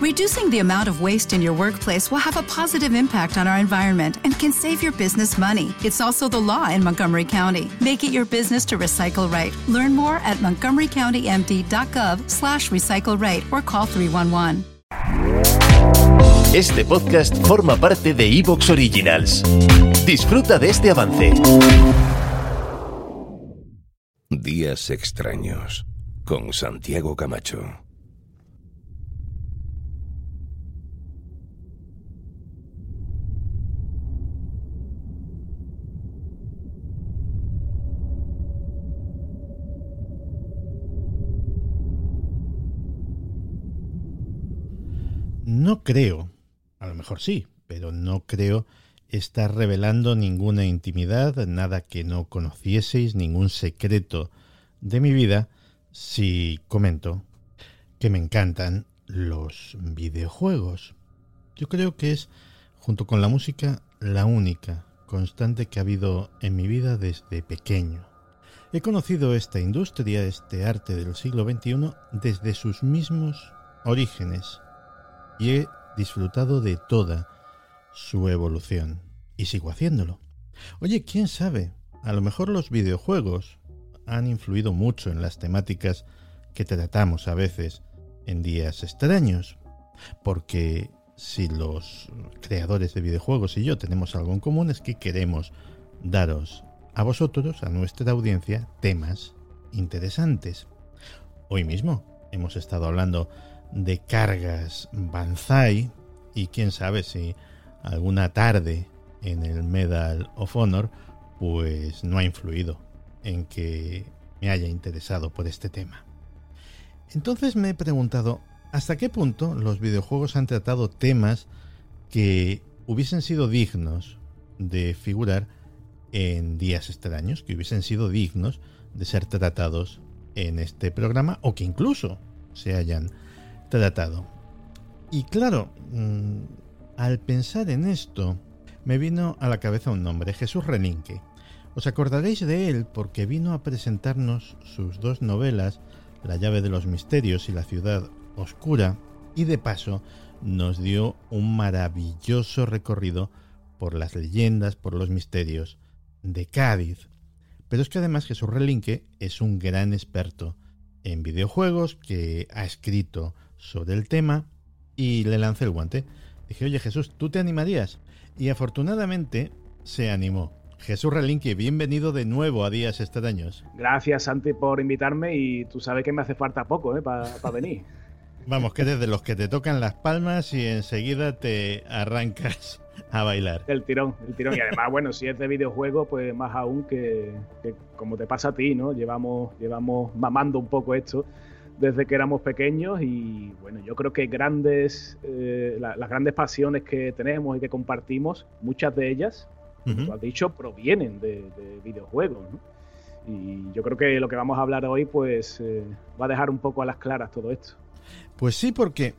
Reducing the amount of waste in your workplace will have a positive impact on our environment and can save your business money. It's also the law in Montgomery County. Make it your business to recycle right. Learn more at montgomerycountymd.gov slash recycle right or call 311. Este podcast forma parte de Evox Originals. Disfruta de este avance. Días extraños con Santiago Camacho. No creo, a lo mejor sí, pero no creo estar revelando ninguna intimidad, nada que no conocieseis, ningún secreto de mi vida, si comento que me encantan los videojuegos. Yo creo que es, junto con la música, la única constante que ha habido en mi vida desde pequeño. He conocido esta industria, este arte del siglo XXI, desde sus mismos orígenes y he disfrutado de toda su evolución. Y sigo haciéndolo. Oye, ¿quién sabe? A lo mejor los videojuegos han influido mucho en las temáticas que tratamos a veces en días extraños. Porque si los creadores de videojuegos y yo tenemos algo en común es que queremos daros a vosotros, a nuestra audiencia, temas interesantes. Hoy mismo hemos estado hablando de cargas Banzai y quién sabe si alguna tarde en el Medal of Honor pues no ha influido en que me haya interesado por este tema. Entonces me he preguntado hasta qué punto los videojuegos han tratado temas que hubiesen sido dignos de figurar en días extraños, que hubiesen sido dignos de ser tratados en este programa o que incluso se hayan tratado. Y claro, mm, al pensar en esto, me vino a la cabeza un nombre, Jesús Reninque. Os acordaréis de él porque vino a presentarnos sus dos novelas, La llave de los misterios y La ciudad oscura, y de paso nos dio un maravilloso recorrido por las leyendas, por los misterios de Cádiz. Pero es que además Jesús Relinque es un gran experto en videojuegos que ha escrito sobre el tema y le lancé el guante. Dije, oye Jesús, ¿tú te animarías? Y afortunadamente se animó. Jesús Relinque, bienvenido de nuevo a Días Extraños. Gracias, Santi, por invitarme y tú sabes que me hace falta poco ¿eh? para venir. Vamos, que desde los que te tocan las palmas y enseguida te arrancas a bailar. El tirón, el tirón. Y además, bueno, si es de videojuego, pues más aún que, como te pasa a ti, ¿no? Llevamos, llevamos mamando un poco esto desde que éramos pequeños y bueno, yo creo que grandes, eh, las grandes pasiones que tenemos y que compartimos, muchas de ellas, como tú has dicho, provienen de, videojuegos. Y yo creo que lo que vamos a hablar hoy pues eh, va a dejar un poco a las claras todo esto. Pues sí, porque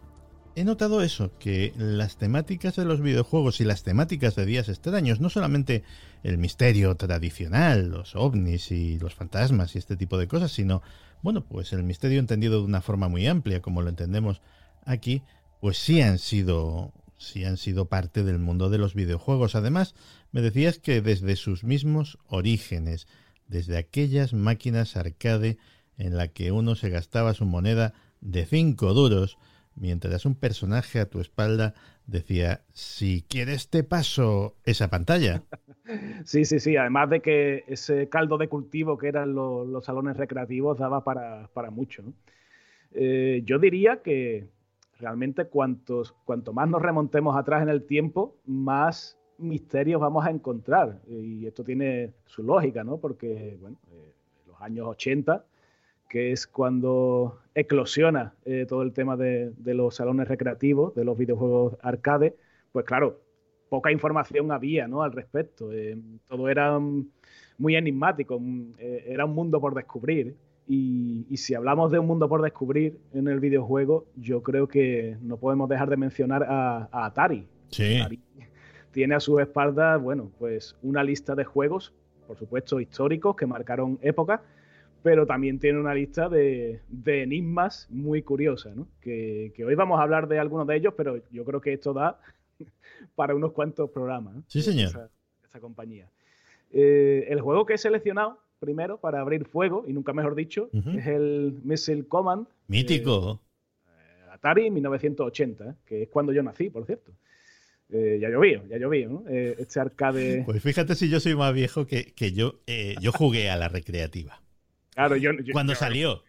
he notado eso, que las temáticas de los videojuegos y las temáticas de días extraños, no solamente el misterio tradicional, los ovnis y los fantasmas y este tipo de cosas, sino bueno, pues el misterio entendido de una forma muy amplia, como lo entendemos aquí, pues sí han sido sí han sido parte del mundo de los videojuegos. Además, me decías que desde sus mismos orígenes, desde aquellas máquinas arcade en la que uno se gastaba su moneda de cinco duros, mientras un personaje a tu espalda decía, si quieres te paso esa pantalla. Sí, sí, sí. Además de que ese caldo de cultivo que eran los, salones recreativos daba para, mucho. Eh, yo diría que realmente cuantos, cuanto más nos remontemos atrás en el tiempo, más misterios vamos a encontrar. Y esto tiene su lógica, ¿no? Porque, bueno, eh, los años 80, que es cuando eclosiona eh, todo el tema de, de, los salones recreativos, de los videojuegos arcade, pues claro, poca información había ¿no? al respecto. Eh, todo era muy enigmático, mm, eh, era un mundo por descubrir. Y, si hablamos de un mundo por descubrir en el videojuego, yo creo que no podemos dejar de mencionar a, Atari. Sí. tiene a sus espaldas, bueno, pues una lista de juegos, por supuesto históricos, que marcaron época, pero también tiene una lista de, enigmas muy curiosa, ¿no? Que, hoy vamos a hablar de algunos de ellos, pero yo creo que esto da para unos cuantos programas. Sí, señor. Esa, compañía. Eh, el juego que he seleccionado primero para abrir fuego, y nunca mejor dicho, es el Missile Command. Mítico. Eh, Atari 1980, que es cuando yo nací, por cierto. Eh, ya llovió, ya llovió, ¿no? este arcade. Pues fíjate si yo soy más viejo que, yo, yo jugué a la recreativa. Claro, yo. cuando salió.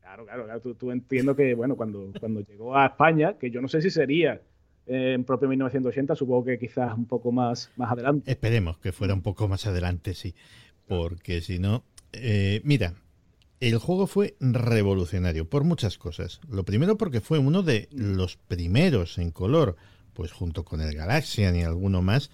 Claro, claro, Tú, entiendo que, bueno, cuando, cuando llegó a España, que yo no sé si sería en propio 1980, supongo que quizás un poco más, más adelante. Esperemos que fuera un poco más adelante, sí. Porque si no. Eh, mira, el juego fue revolucionario por muchas cosas. Lo primero porque fue uno de los primeros en color, pues junto con el Galaxian y alguno más.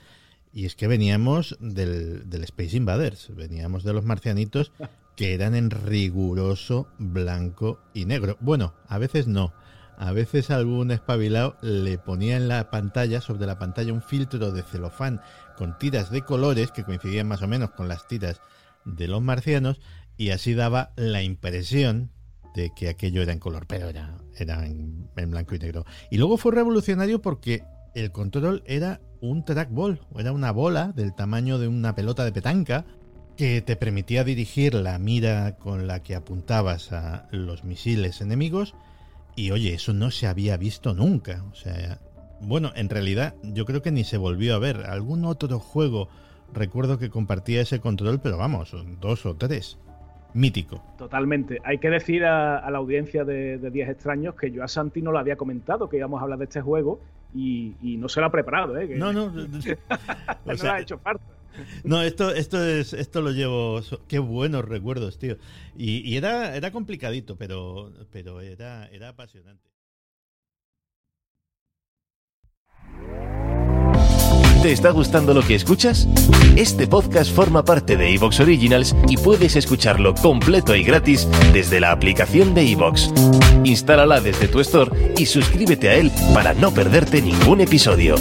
Y es que veníamos del, del Space Invaders, veníamos de los marcianitos que eran en riguroso blanco y negro. Bueno, a veces no. A veces algún espabilado le ponía en la pantalla, sobre la pantalla, un filtro de celofán con tiras de colores que coincidían más o menos con las tiras de los marcianos y así daba la impresión de que aquello era en color, pero era, era en, blanco y negro. Y luego fue revolucionario porque el control era un trackball, era una bola del tamaño de una pelota de petanca que te permitía dirigir la mira con la que apuntabas a los misiles enemigos y oye, eso no se había visto nunca. O sea, bueno, en realidad yo creo que ni se volvió a ver. Algún otro juego recuerdo que compartía ese control, pero vamos, dos o tres. Mítico. Totalmente. Hay que decir a, la audiencia de, de 10 extraños que yo a Santi no lo había comentado, que íbamos a hablar de este juego y, no se lo ha preparado, ¿eh? No, no. o sea, ha hecho falta. No, esto, esto es, esto lo llevo. Qué buenos recuerdos, tío. Y, era, era complicadito, pero, pero era, era apasionante. ¿Te está gustando lo que escuchas? Este podcast forma parte de Evox Originals y puedes escucharlo completo y gratis desde la aplicación de Evox. Instálala desde tu store y suscríbete a él para no perderte ningún episodio.